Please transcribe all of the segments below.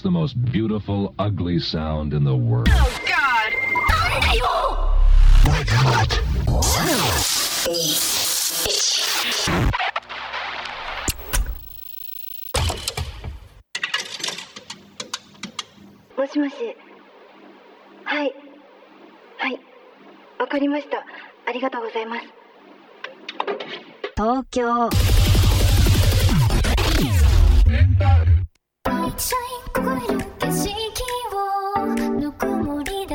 It's the most beautiful, ugly sound in the world. Oh, God! My God. もしもしはいはいわかりましたありがとうございます東京シ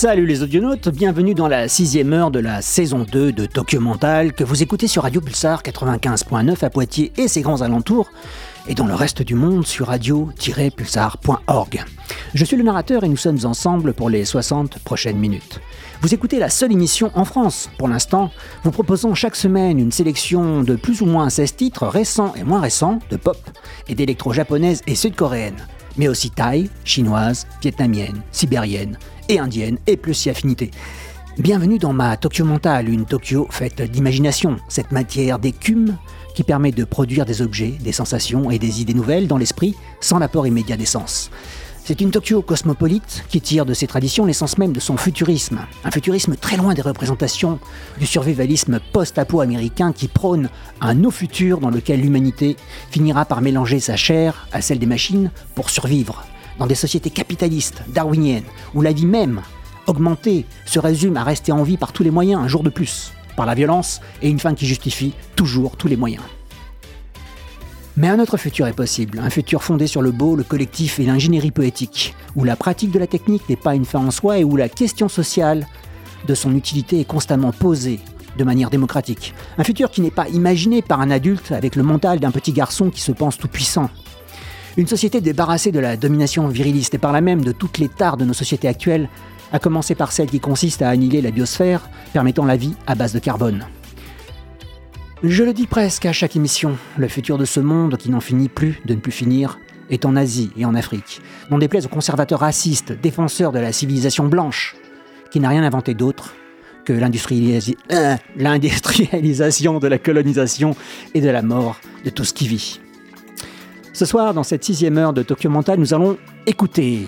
Salut les audionautes, bienvenue dans la sixième heure de la saison 2 de Tokyo Mental que vous écoutez sur Radio Pulsar 95.9 à Poitiers et ses grands alentours et dans le reste du monde sur radio-pulsar.org. Je suis le narrateur et nous sommes ensemble pour les 60 prochaines minutes. Vous écoutez la seule émission en France. Pour l'instant, vous proposons chaque semaine une sélection de plus ou moins 16 titres récents et moins récents de pop et d'électro japonaise et sud-coréenne, mais aussi thaï, chinoise, vietnamienne, sibérienne et indienne et plus si affinité. Bienvenue dans ma Tokyo mentale, une Tokyo faite d'imagination, cette matière d'écume qui permet de produire des objets, des sensations et des idées nouvelles dans l'esprit sans l'apport immédiat d'essence. C'est une Tokyo cosmopolite qui tire de ses traditions l'essence même de son futurisme. Un futurisme très loin des représentations du survivalisme post-apo américain qui prône un no futur dans lequel l'humanité finira par mélanger sa chair à celle des machines pour survivre. Dans des sociétés capitalistes, darwiniennes, où la vie même, augmentée, se résume à rester en vie par tous les moyens un jour de plus, par la violence et une fin qui justifie toujours tous les moyens. Mais un autre futur est possible, un futur fondé sur le beau, le collectif et l'ingénierie poétique, où la pratique de la technique n'est pas une fin en soi et où la question sociale de son utilité est constamment posée de manière démocratique. Un futur qui n'est pas imaginé par un adulte avec le mental d'un petit garçon qui se pense tout puissant. Une société débarrassée de la domination viriliste et par là même de toutes les tares de nos sociétés actuelles, à commencer par celle qui consiste à annihiler la biosphère, permettant la vie à base de carbone. Je le dis presque à chaque émission, le futur de ce monde qui n'en finit plus de ne plus finir est en Asie et en Afrique, n'en déplaise aux conservateurs racistes, défenseurs de la civilisation blanche, qui n'a rien inventé d'autre que euh, l'industrialisation de la colonisation et de la mort de tout ce qui vit. Ce soir, dans cette sixième heure de Tokyo Mental, nous allons écouter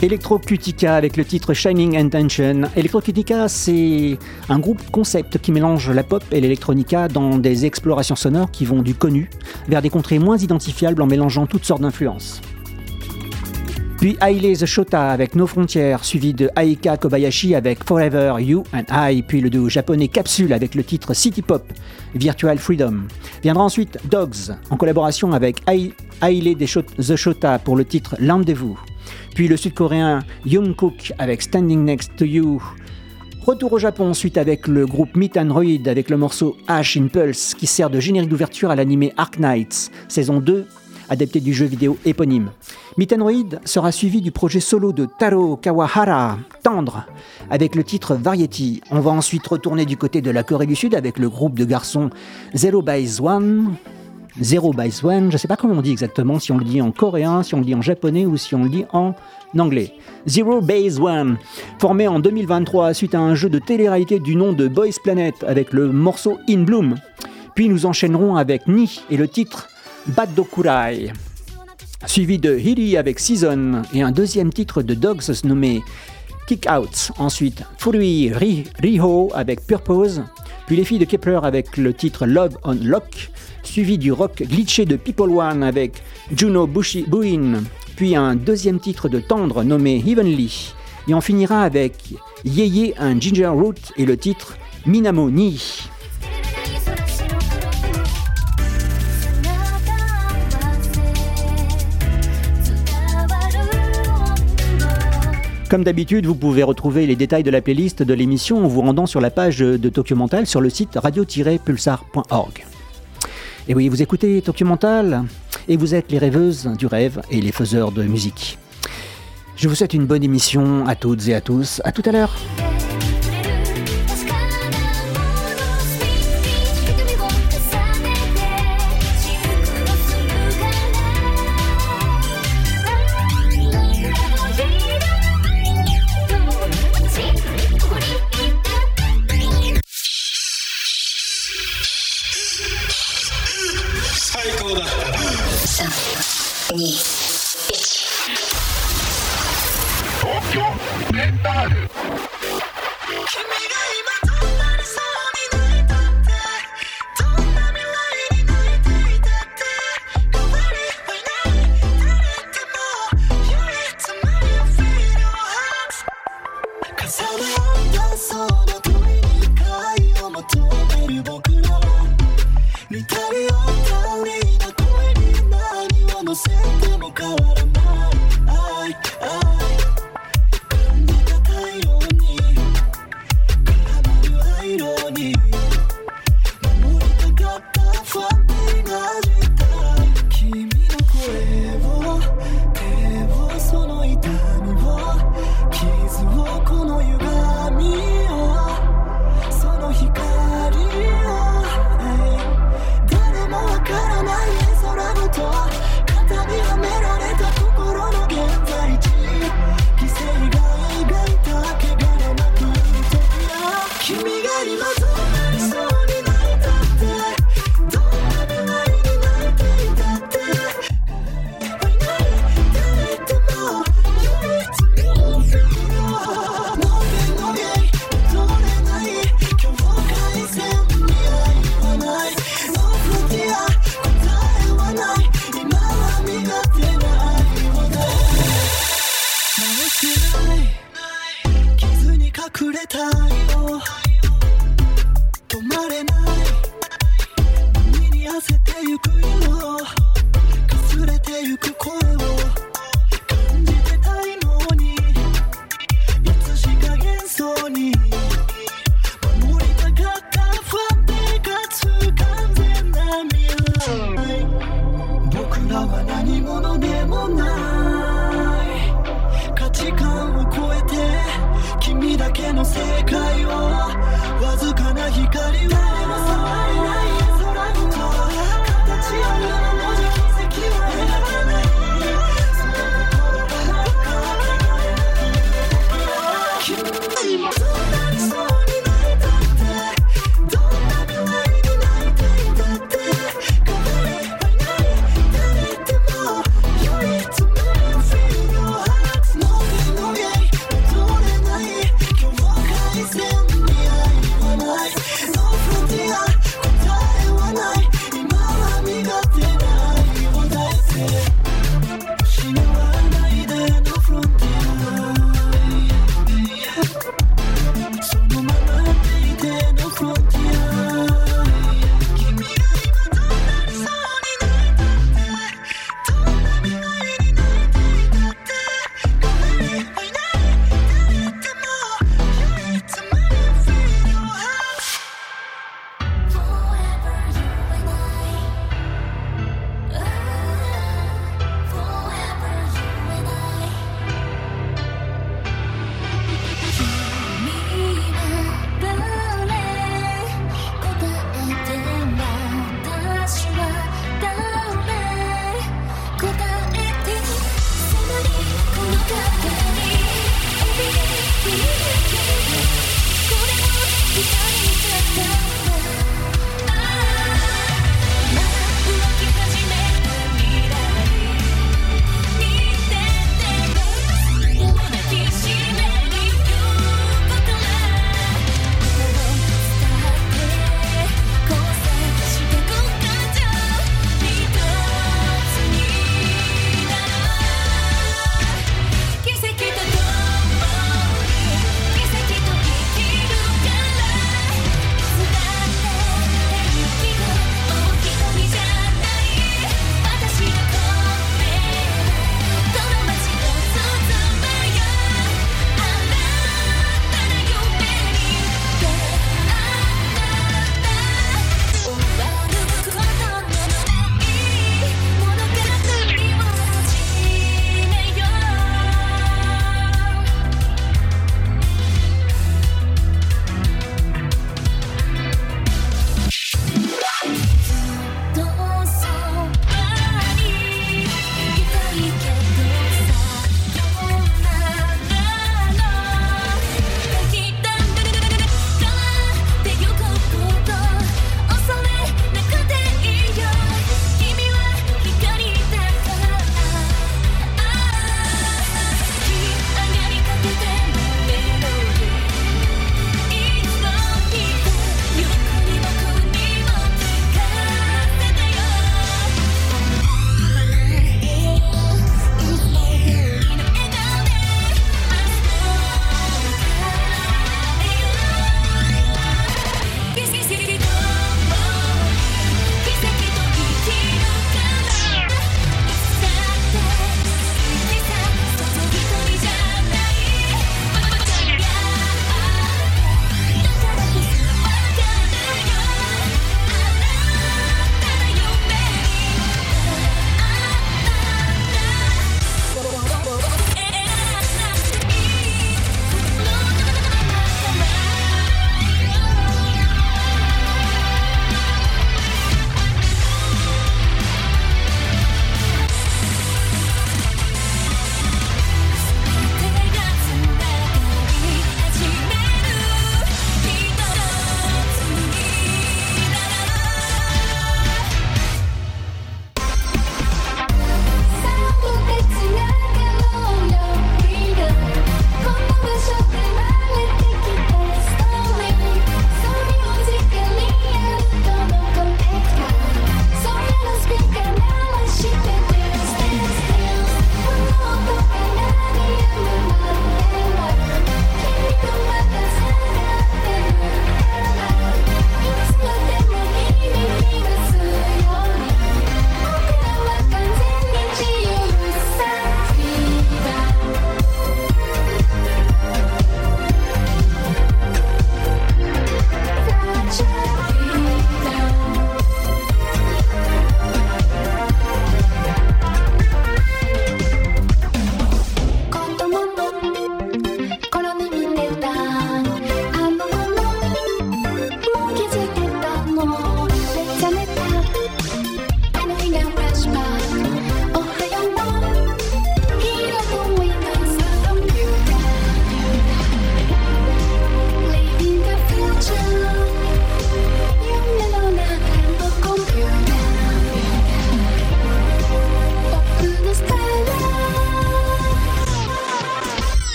Electrocutica avec le titre Shining Intention. Electrocutica, c'est un groupe concept qui mélange la pop et l'électronica dans des explorations sonores qui vont du connu vers des contrées moins identifiables en mélangeant toutes sortes d'influences. Puis Haile The Shota avec No Frontières, suivi de Aika Kobayashi avec Forever You and I, puis le duo japonais Capsule avec le titre City Pop, Virtual Freedom. Viendra ensuite Dogs, en collaboration avec Ai- Haile The Shota pour le titre Rendez-vous. Puis le sud-coréen Young-kook avec Standing Next to You. Retour au Japon ensuite avec le groupe Meet and Roid avec le morceau Ash Impulse qui sert de générique d'ouverture à l'anime Ark Knights, saison 2, adapté du jeu vidéo éponyme. Roid sera suivi du projet solo de Taro Kawahara, Tendre, avec le titre Variety. On va ensuite retourner du côté de la Corée du Sud avec le groupe de garçons Zero by One, Zero by One, je ne sais pas comment on dit exactement, si on le dit en coréen, si on le dit en japonais ou si on le dit en anglais. Zero Base One, formé en 2023 suite à un jeu de télé-réalité du nom de Boys Planet avec le morceau In Bloom. Puis nous enchaînerons avec Ni et le titre Badokurai, suivi de Hiri avec Season et un deuxième titre de Dogs nommé Kick Out. Ensuite, Furui Ri- Riho avec Purpose, puis les filles de Kepler avec le titre Love on Lock, suivi du rock glitché de People One avec Juno Bushi Buin, puis un deuxième titre de Tendre nommé Heavenly. Et on finira avec Yeye un Ginger Root et le titre Minamo Comme d'habitude, vous pouvez retrouver les détails de la playlist de l'émission en vous rendant sur la page de Documental sur le site radio-pulsar.org. Et oui, vous écoutez Documental et vous êtes les rêveuses du rêve et les faiseurs de musique. Je vous souhaite une bonne émission à toutes et à tous. À tout à l'heure. らは何者でもない価値観を超えて君だけの世界をわずかな光を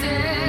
day.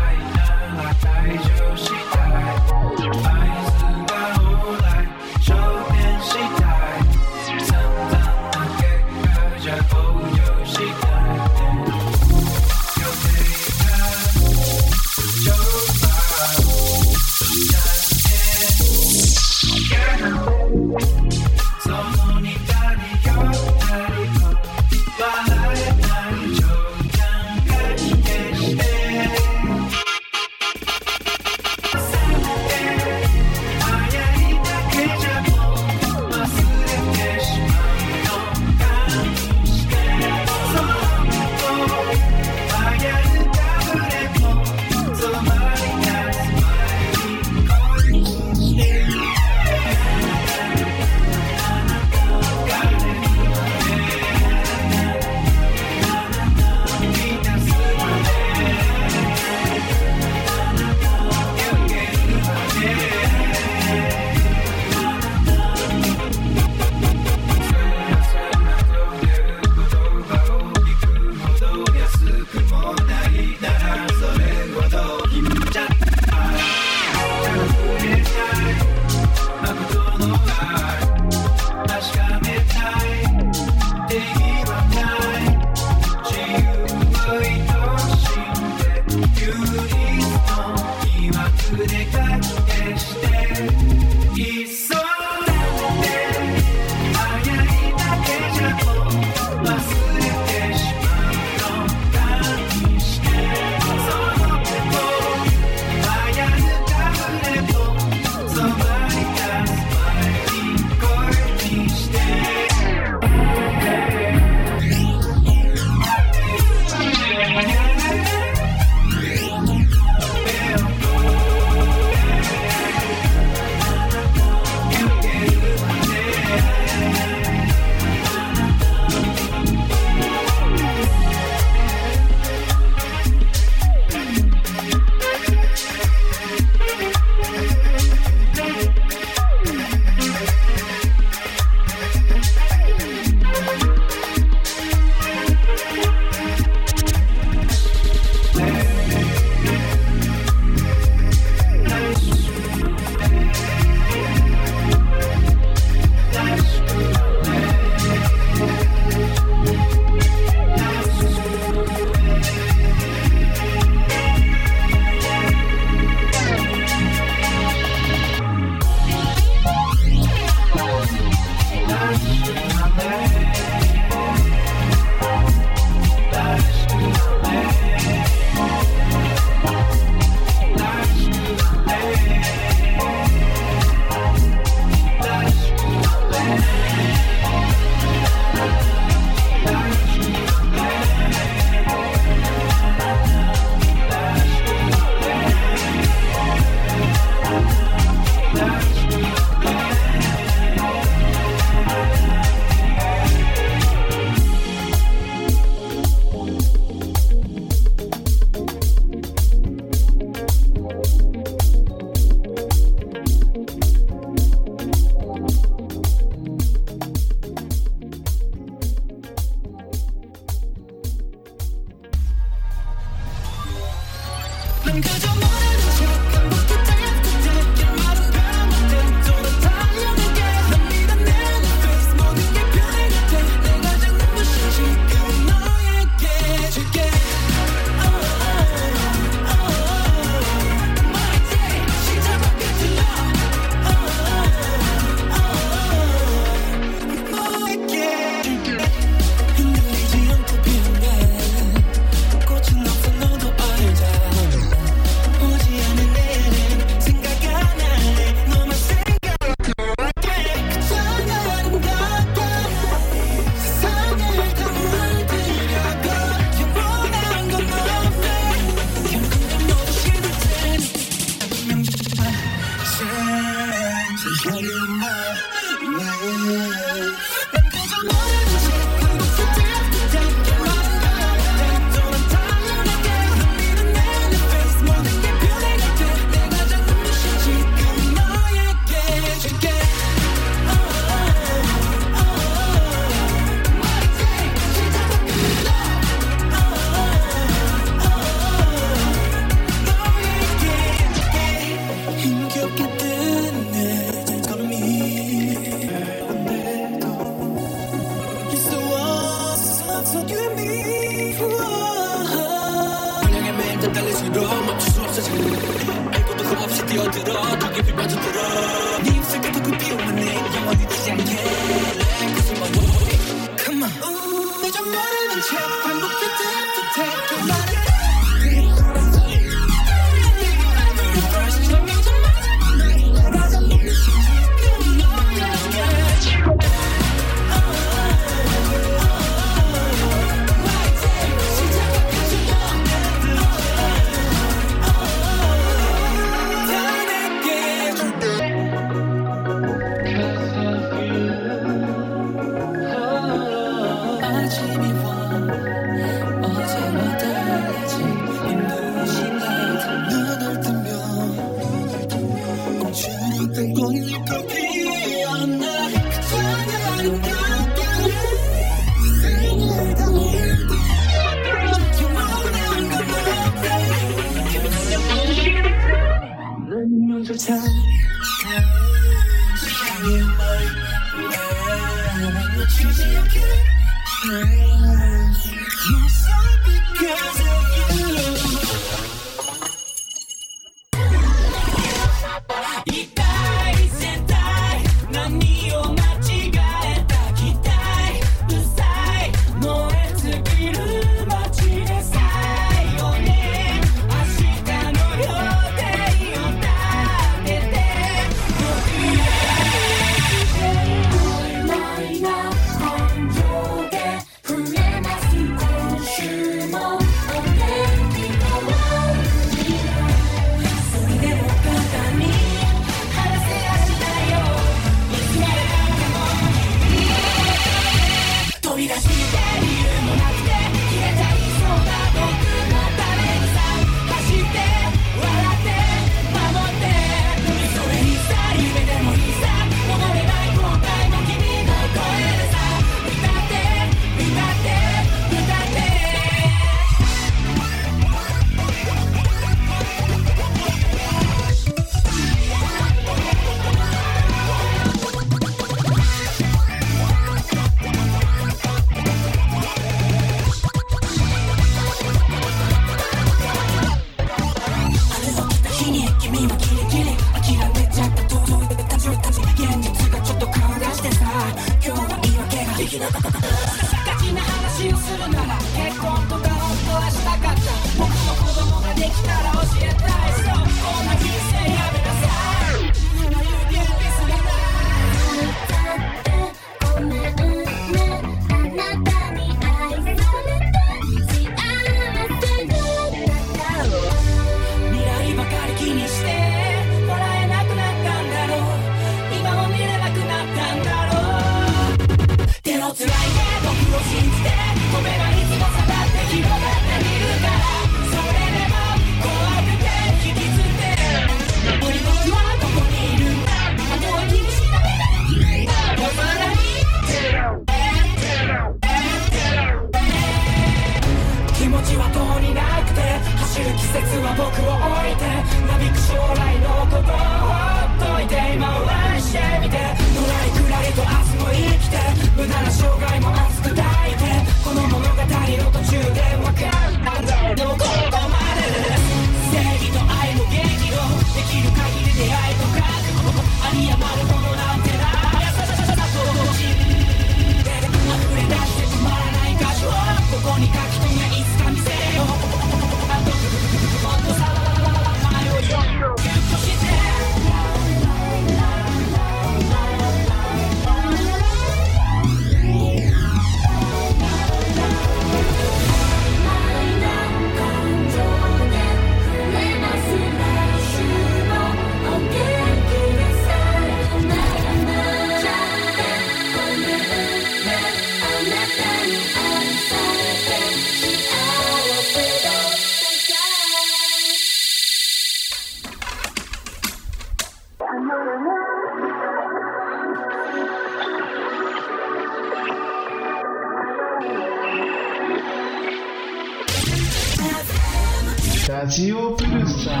ラジオブルーさ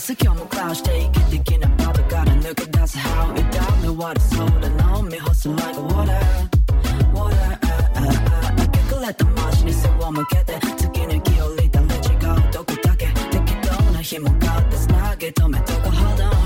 す今日もクラウして息的なパドから抜け出す How you got me what is sold and on me hustle like water water 隠れた街に背を向けて月に気を利いたレジがどこだけ適当な紐がってつなぎ止めとか Hold on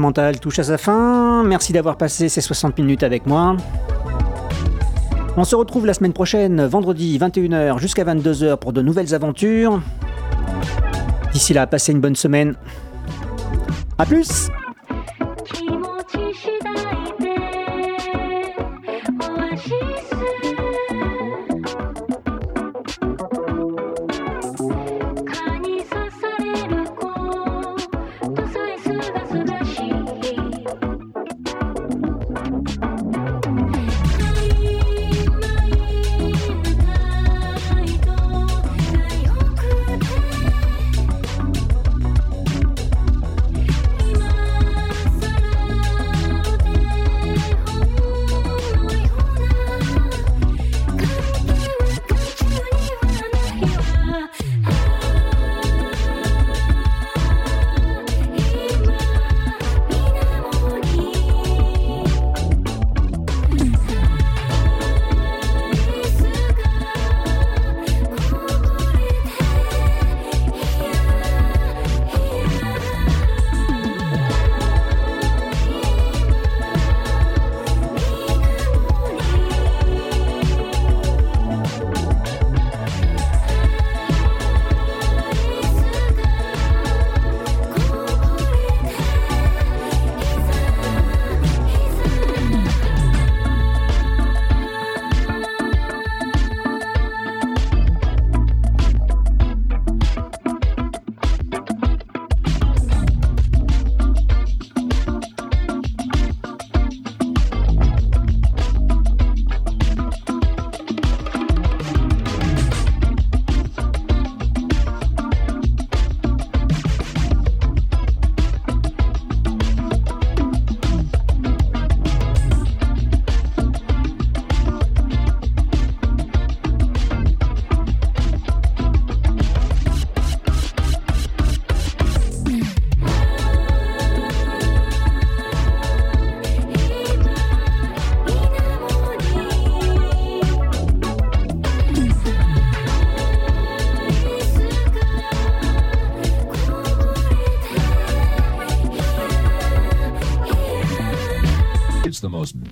mental touche à sa fin. Merci d'avoir passé ces 60 minutes avec moi. On se retrouve la semaine prochaine, vendredi 21h jusqu'à 22h pour de nouvelles aventures. D'ici là, passez une bonne semaine. A plus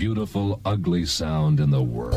beautiful, ugly sound in the world.